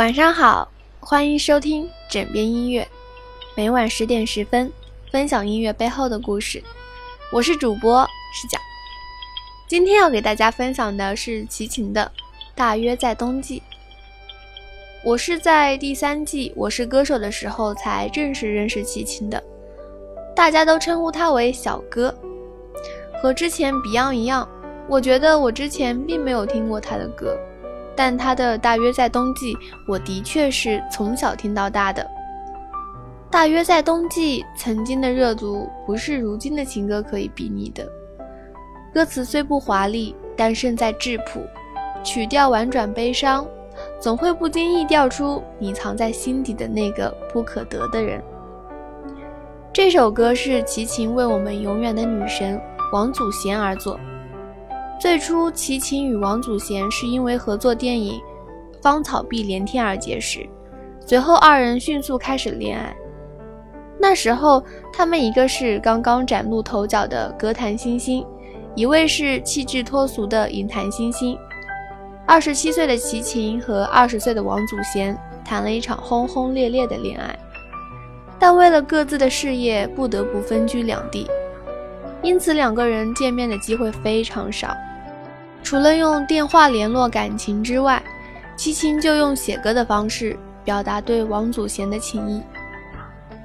晚上好，欢迎收听枕边音乐，每晚十点十分分享音乐背后的故事。我是主播视角，今天要给大家分享的是齐秦的《大约在冬季》。我是在第三季《我是歌手》的时候才正式认识齐秦的，大家都称呼他为小哥。和之前 Beyond 一样，我觉得我之前并没有听过他的歌。但他的大约在冬季，我的确是从小听到大的。大约在冬季，曾经的热度不是如今的情歌可以比拟的。歌词虽不华丽，但胜在质朴，曲调婉转悲伤，总会不经意调出你藏在心底的那个不可得的人。这首歌是齐秦为我们永远的女神王祖贤而作。最初，齐秦与王祖贤是因为合作电影《芳草碧连天》而结识，随后二人迅速开始恋爱。那时候，他们一个是刚刚崭露头角的歌坛新星，一位是气质脱俗的影坛新星。二十七岁的齐秦和二十岁的王祖贤谈了一场轰轰烈烈的恋爱，但为了各自的事业，不得不分居两地，因此两个人见面的机会非常少。除了用电话联络感情之外，齐秦就用写歌的方式表达对王祖贤的情谊。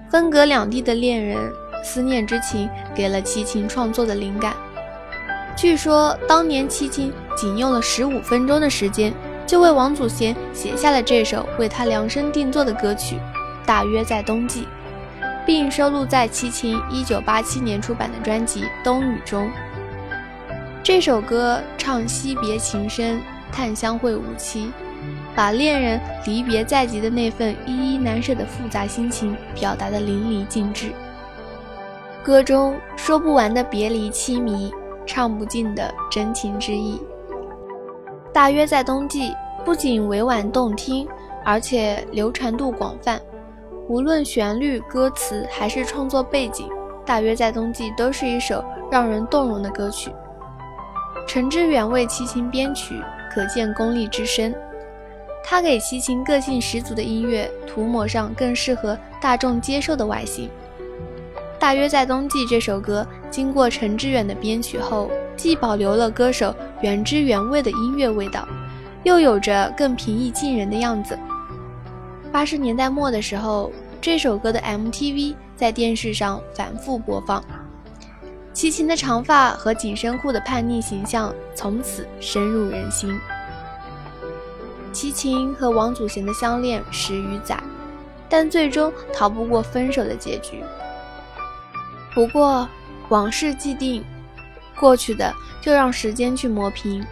分隔两地的恋人，思念之情给了齐秦创作的灵感。据说当年齐秦仅用了十五分钟的时间，就为王祖贤写下了这首为他量身定做的歌曲《大约在冬季》，并收录在齐秦一九八七年出版的专辑《冬雨》中。这首歌唱惜别情深，叹相会无期，把恋人离别在即的那份依依难舍的复杂心情表达得淋漓尽致。歌中说不完的别离凄迷，唱不尽的真情之意。大约在冬季，不仅委婉动听，而且流传度广泛。无论旋律、歌词还是创作背景，大约在冬季都是一首让人动容的歌曲。陈志远为齐秦编曲，可见功力之深。他给齐秦个性十足的音乐涂抹上更适合大众接受的外形。大约在冬季这首歌经过陈志远的编曲后，既保留了歌手原汁原味的音乐味道，又有着更平易近人的样子。八十年代末的时候，这首歌的 MTV 在电视上反复播放。齐秦的长发和紧身裤的叛逆形象从此深入人心。齐秦和王祖贤的相恋十余载，但最终逃不过分手的结局。不过往事既定，过去的就让时间去磨平，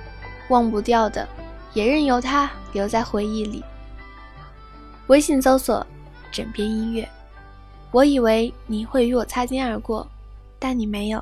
忘不掉的也任由它留在回忆里。微信搜索“枕边音乐”，我以为你会与我擦肩而过，但你没有。